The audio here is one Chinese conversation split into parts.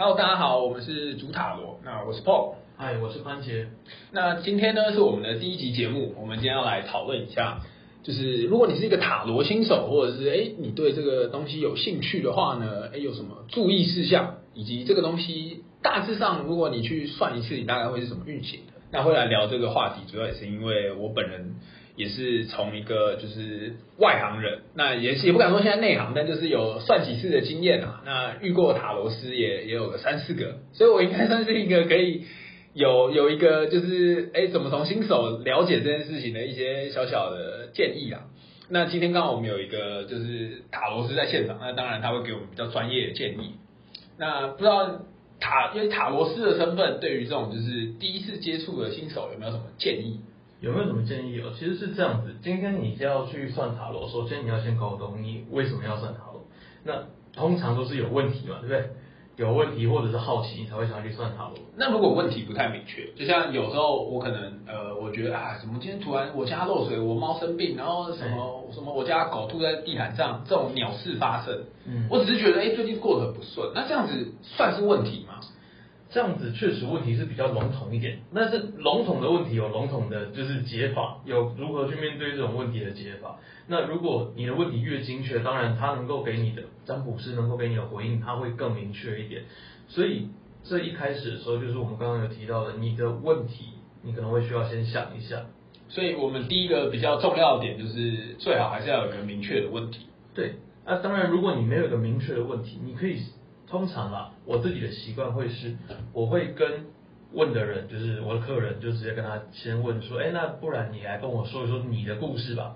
Hello，大家好，我们是主塔罗，那我是 Paul，嗨，我是番茄。那今天呢是我们的第一集节目，我们今天要来讨论一下，就是如果你是一个塔罗新手，或者是哎你对这个东西有兴趣的话呢，哎有什么注意事项，以及这个东西大致上如果你去算一次，你大概会是什么运行的？那会来聊这个话题，主要也是因为我本人。也是从一个就是外行人，那也是也不敢说现在内行，但就是有算几次的经验啊。那遇过塔罗斯也也有个三四个，所以我应该算是一个可以有有一个就是哎怎么从新手了解这件事情的一些小小的建议啊。那今天刚好我们有一个就是塔罗斯在现场，那当然他会给我们比较专业的建议。那不知道塔因为塔罗斯的身份，对于这种就是第一次接触的新手有没有什么建议？有没有什么建议哦？其实是这样子，今天你要去算塔罗，首先你要先搞懂你为什么要算塔罗。那通常都是有问题嘛，对不对？有问题或者是好奇，你才会想要去算塔罗。那如果问题不太明确，就像有时候我可能呃，我觉得啊，怎么今天突然我家漏水，我猫生病，然后什么什么我家狗吐在地毯上，这种鸟事发生，嗯，我只是觉得哎，最近过得很不顺，那这样子算是问题吗？这样子确实问题是比较笼统一点，但是笼统的问题有笼统的，就是解法，有如何去面对这种问题的解法。那如果你的问题越精确，当然他能够给你的占卜师能够给你的回应，他会更明确一点。所以这一开始的时候，就是我们刚刚有提到的，你的问题，你可能会需要先想一下。所以我们第一个比较重要的点就是，最好还是要有一个明确的问题。对，那当然如果你没有一个明确的问题，你可以。通常啊，我自己的习惯会是，我会跟问的人，就是我的客人，就直接跟他先问说，哎，那不然你来跟我说一说你的故事吧，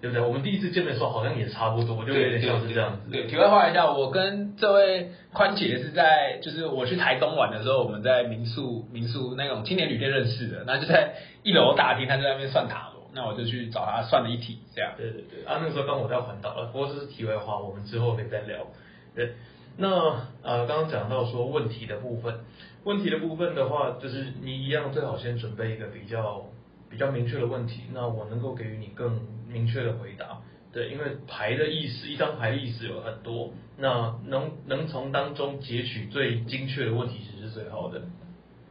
对不对？我们第一次见面的时候好像也差不多，就有点像是这样子。对，题外话一下，我跟这位宽姐是在，就是我去台东玩的时候，我们在民宿民宿那种青年旅店认识的，那就在一楼大厅，他在那边算塔罗，那我就去找他算了一题，这样。对对对，啊，那个时候刚我在环岛了，不过这是题外话，我们之后可以再聊。对。那呃，刚刚讲到说问题的部分，问题的部分的话，就是你一样最好先准备一个比较比较明确的问题，那我能够给予你更明确的回答。对，因为牌的意思，一张牌的意思有很多，那能能从当中截取最精确的问题，其实是最好的。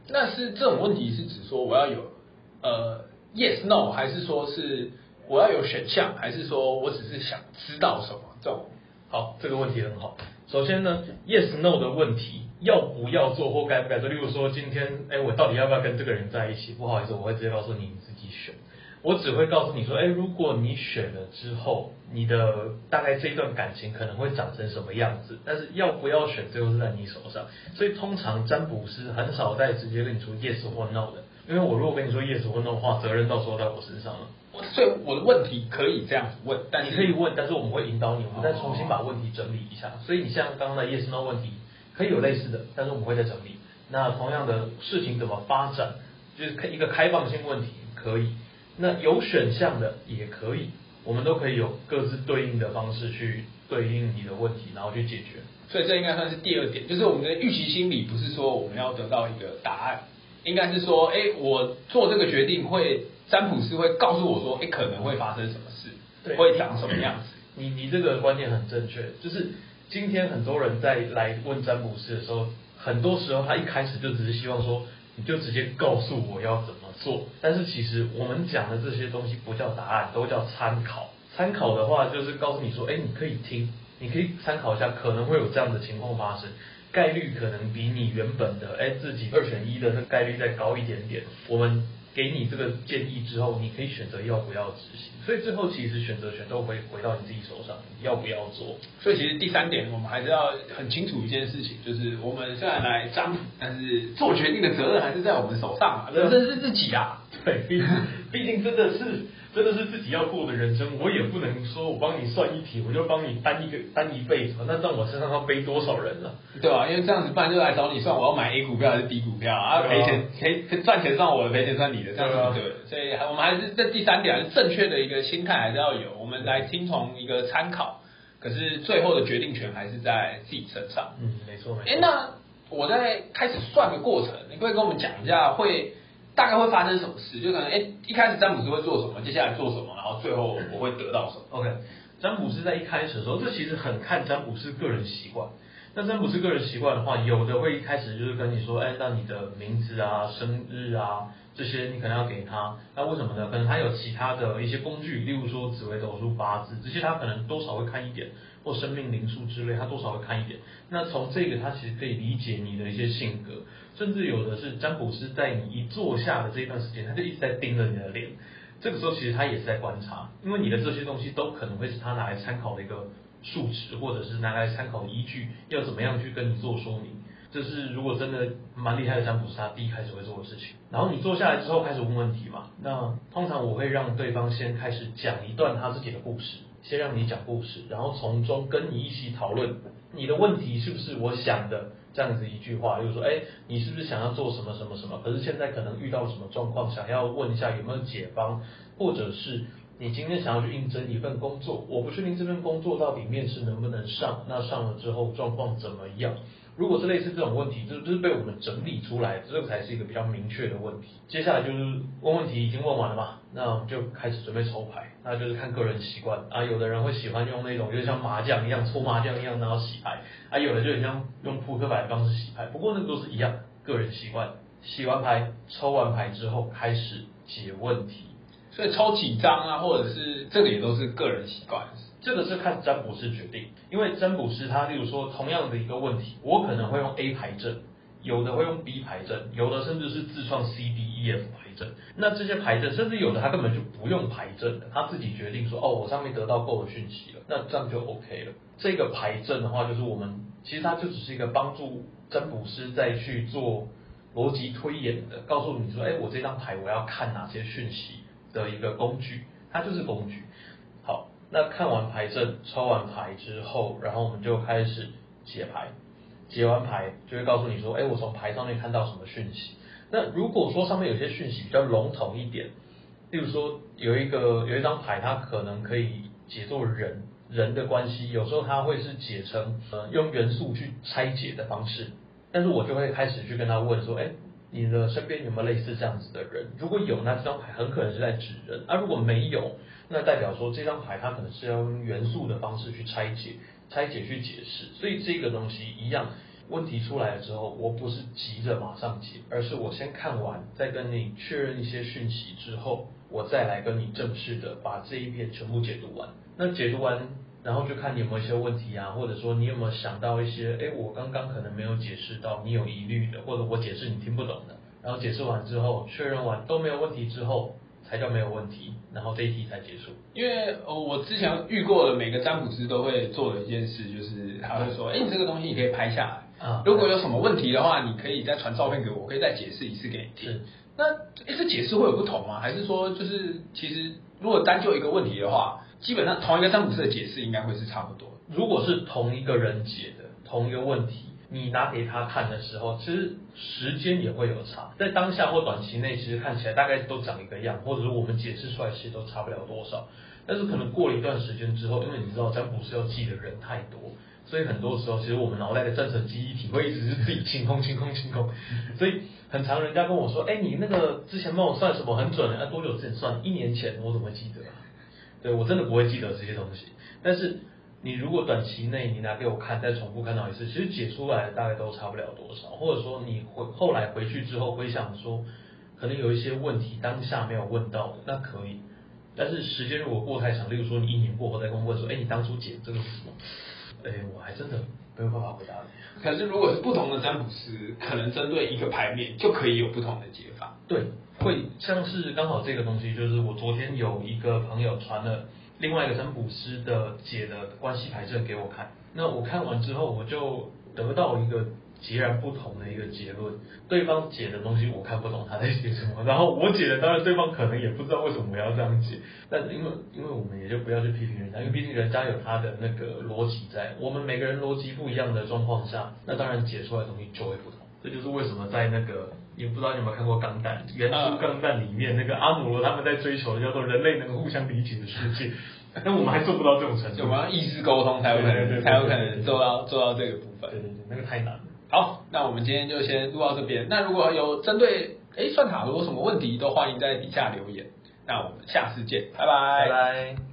那是这种问题是指说我要有呃 yes no，还是说是我要有选项，还是说我只是想知道什么这种？好，这个问题很好。首先呢，yes no 的问题，要不要做或该不该做？例如说，今天，哎，我到底要不要跟这个人在一起？不好意思，我会直接告诉你，你自己选。我只会告诉你说，哎，如果你选了之后，你的大概这一段感情可能会长成什么样子？但是要不要选，最后是在你手上。所以通常占卜师很少在直接跟你说 yes 或 no 的，因为我如果跟你说 yes 或 no 的话，责任到时候在我身上了。所以我的问题可以这样子问，但你可以问，但是我们会引导你，我们再重新把问题整理一下。所以你像刚刚的 yes no 问题，可以有类似的，但是我们会再整理。那同样的事情怎么发展，就是一个开放性问题可以，那有选项的也可以，我们都可以有各自对应的方式去对应你的问题，然后去解决。所以这应该算是第二点，就是我们的预期心理，不是说我们要得到一个答案，应该是说，哎，我做这个决定会。占卜师会告诉我说，哎，可能会发生什么事，会长什么样子。你你这个观念很正确，就是今天很多人在来问占卜师的时候，很多时候他一开始就只是希望说，你就直接告诉我要怎么做。但是其实我们讲的这些东西不叫答案，都叫参考。参考的话就是告诉你说，哎，你可以听，你可以参考一下，可能会有这样的情况发生，概率可能比你原本的哎自己二选一的那概率再高一点点。我们。给你这个建议之后，你可以选择要不要执行。所以最后其实选择权都会回到你自己手上，要不要做。所以其实第三点，我们还是要很清楚一件事情，就是我们虽然来占卜，但是做决定的责任还是在我们手上啊，人生是自己啊。对，毕毕竟真的是。真的是自己要过的人生，我也不能说我帮你算一题，我就帮你担一个担一辈子，那在我身上要背多少人了，对吧？因为这样子，不然就来找你算，我要买 A 股票还是 B 股票啊？赔钱赔赚钱算我的，赔钱算你的，这样子对。所以我们还是这第三点，还是正确的一个心态还是要有，我们来听从一个参考，可是最后的决定权还是在自己身上。嗯，没错没错。哎，那我在开始算的过程，你可以跟我们讲一下会。大概会发生什么事？就可能哎，一开始占卜师会做什么，接下来做什么，然后最后我会得到什么？OK，占卜师在一开始的时候，这其实很看占卜师个人习惯。那占卜师个人习惯的话，有的会一开始就是跟你说，哎，那你的名字啊、生日啊这些你可能要给他。那为什么呢？可能他有其他的一些工具，例如说紫微斗数、八字这些，他可能多少会看一点，或生命灵数之类，他多少会看一点。那从这个他其实可以理解你的一些性格，甚至有的是占卜师在你一坐下的这一段时间，他就一直在盯着你的脸。这个时候其实他也是在观察，因为你的这些东西都可能会是他拿来参考的一个数值，或者是拿来参考的依据，要怎么样去跟你做说明。这是如果真的蛮厉害的占卜师，他第一开始会做的事情。然后你坐下来之后开始问问题嘛，那通常我会让对方先开始讲一段他自己的故事，先让你讲故事，然后从中跟你一起讨论你的问题是不是我想的。这样子一句话，就是说，哎，你是不是想要做什么什么什么？可是现在可能遇到什么状况，想要问一下有没有解方，或者是你今天想要去应征一份工作，我不确定这份工作到底面试能不能上，那上了之后状况怎么样？如果是类似这种问题，就是被我们整理出来，这个才是一个比较明确的问题。接下来就是问问题已经问完了嘛，那我们就开始准备抽牌，那就是看个人习惯啊。有的人会喜欢用那种，就像麻将一样搓麻将一样，然后洗牌啊。有的就很像用扑克牌的方式洗牌，不过那个都是一样，个人习惯。洗完牌、抽完牌之后开始解问题，所以抽几张啊，或者是这个也都是个人习惯。这个是看占卜师决定，因为占卜师他例如说同样的一个问题，我可能会用 A 牌阵，有的会用 B 牌阵，有的甚至是自创 C D E F 牌阵。那这些牌阵，甚至有的他根本就不用牌阵的，他自己决定说，哦，我上面得到够的讯息了，那这样就 OK 了。这个牌阵的话，就是我们其实它就只是一个帮助占卜师再去做逻辑推演的，告诉你说，哎，我这张牌我要看哪些讯息的一个工具，它就是工具。那看完牌阵，抽完牌之后，然后我们就开始解牌。解完牌就会告诉你说，哎，我从牌上面看到什么讯息。那如果说上面有些讯息比较笼统一点，例如说有一个有一张牌，它可能可以解作人人的关系，有时候它会是解成呃用元素去拆解的方式。但是我就会开始去跟他问说，哎，你的身边有没有类似这样子的人？如果有，那这张牌很可能是在指人；而如果没有，那代表说这张牌它可能是要用元素的方式去拆解、拆解去解释，所以这个东西一样，问题出来了之后，我不是急着马上解，而是我先看完，再跟你确认一些讯息之后，我再来跟你正式的把这一篇全部解读完。那解读完，然后就看你有没有一些问题啊，或者说你有没有想到一些，哎，我刚刚可能没有解释到，你有疑虑的，或者我解释你听不懂的，然后解释完之后，确认完都没有问题之后。才叫没有问题，然后这一题才结束。因为呃，我之前遇过的每个占卜师都会做的一件事，就是他会说，哎，你这个东西你可以拍下来，啊，如果有什么问题的话，你可以再传照片给我，我可以再解释一次给你听。那哎，这解释会有不同吗？还是说，就是其实如果单就一个问题的话，基本上同一个占卜师的解释应该会是差不多。如果是同一个人解的同一个问题。你拿给他看的时候，其实时间也会有差，在当下或短期内，其实看起来大概都长一个样，或者说我们解释出来其实都差不了多少。但是可能过了一段时间之后，因为你知道占卜是要记的人太多，所以很多时候其实我们脑袋的战神记忆体会一直是自己清空、清空、清空。所以很常人家跟我说，哎，你那个之前帮我算什么很准，啊多久之前算？一年前，我怎么记得？对我真的不会记得这些东西，但是。你如果短期内你拿给我看，再重复看到一次，其实解出来大概都差不了多少。或者说你回后来回去之后回想说，可能有一些问题当下没有问到的，那可以。但是时间如果过太长，例如说你一年过后再跟我问说，哎，你当初解这个是什么？哎，我还真的没有办法回答你。可是如果是不同的占卜师，可能针对一个牌面就可以有不同的解法。对，会像是刚好这个东西，就是我昨天有一个朋友传了。另外一个占卜师的解的关系牌阵给我看，那我看完之后，我就得到一个截然不同的一个结论。对方解的东西我看不懂他在写什么，然后我解的当然对方可能也不知道为什么我要这样解，但因为因为我们也就不要去批评人家，因为毕竟人家有他的那个逻辑在，我们每个人逻辑不一样的状况下，那当然解出来的东西就会不同。这就是为什么在那个。也不知道你有没有看过《钢弹》《原初钢弹》里面那个阿姆罗他们在追求的叫做人类能互相理解的世界，但我们还做不到这种程度。我们要意识沟通才有可能，才有可能做到做到这个部分。对对对，那个太难了。好，那我们今天就先录到这边。那如果有针对哎算塔罗有什么问题，都欢迎在底下留言。那我们下次见，拜拜。拜拜。